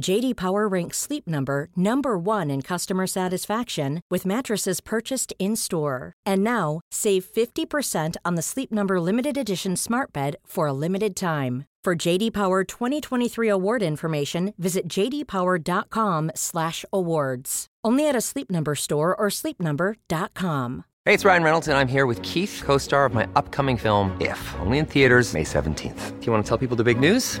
JD Power ranks Sleep Number number 1 in customer satisfaction with mattresses purchased in-store. And now, save 50% on the Sleep Number limited edition Smart Bed for a limited time. For JD Power 2023 award information, visit jdpower.com/awards. Only at a Sleep Number store or sleepnumber.com. Hey, it's Ryan Reynolds, and I'm here with Keith, co-star of my upcoming film If, only in theaters May 17th. Do you want to tell people the big news?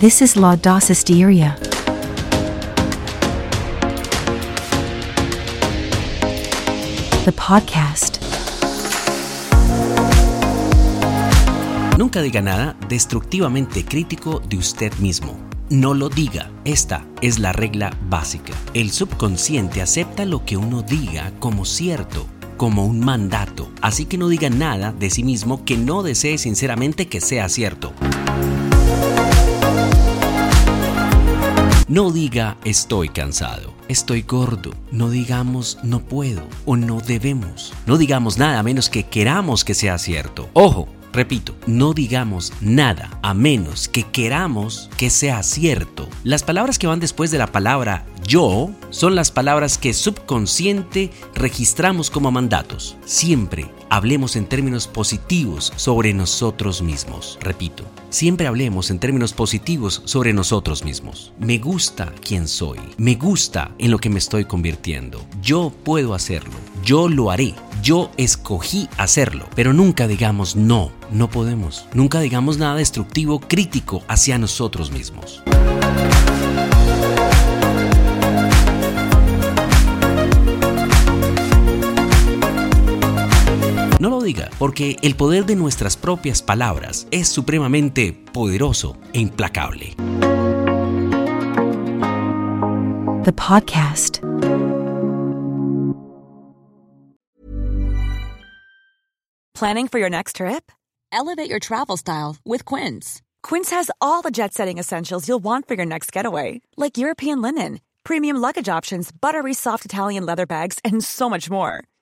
This is Laudacisteria. The podcast. Nunca diga nada destructivamente crítico de usted mismo. No lo diga. Esta es la regla básica. El subconsciente acepta lo que uno diga como cierto, como un mandato. Así que no diga nada de sí mismo que no desee sinceramente que sea cierto. No diga estoy cansado, estoy gordo, no digamos no puedo o no debemos. No digamos nada a menos que queramos que sea cierto. Ojo, repito, no digamos nada a menos que queramos que sea cierto. Las palabras que van después de la palabra yo son las palabras que subconsciente registramos como mandatos. Siempre hablemos en términos positivos sobre nosotros mismos. Repito, siempre hablemos en términos positivos sobre nosotros mismos. Me gusta quién soy. Me gusta en lo que me estoy convirtiendo. Yo puedo hacerlo. Yo lo haré. Yo escogí hacerlo. Pero nunca digamos no. No podemos. Nunca digamos nada destructivo, crítico hacia nosotros mismos. No lo diga, porque el poder de nuestras propias palabras es supremamente poderoso e implacable. The podcast. Planning for your next trip? Elevate your travel style with Quince. Quince has all the jet setting essentials you'll want for your next getaway, like European linen, premium luggage options, buttery soft Italian leather bags, and so much more.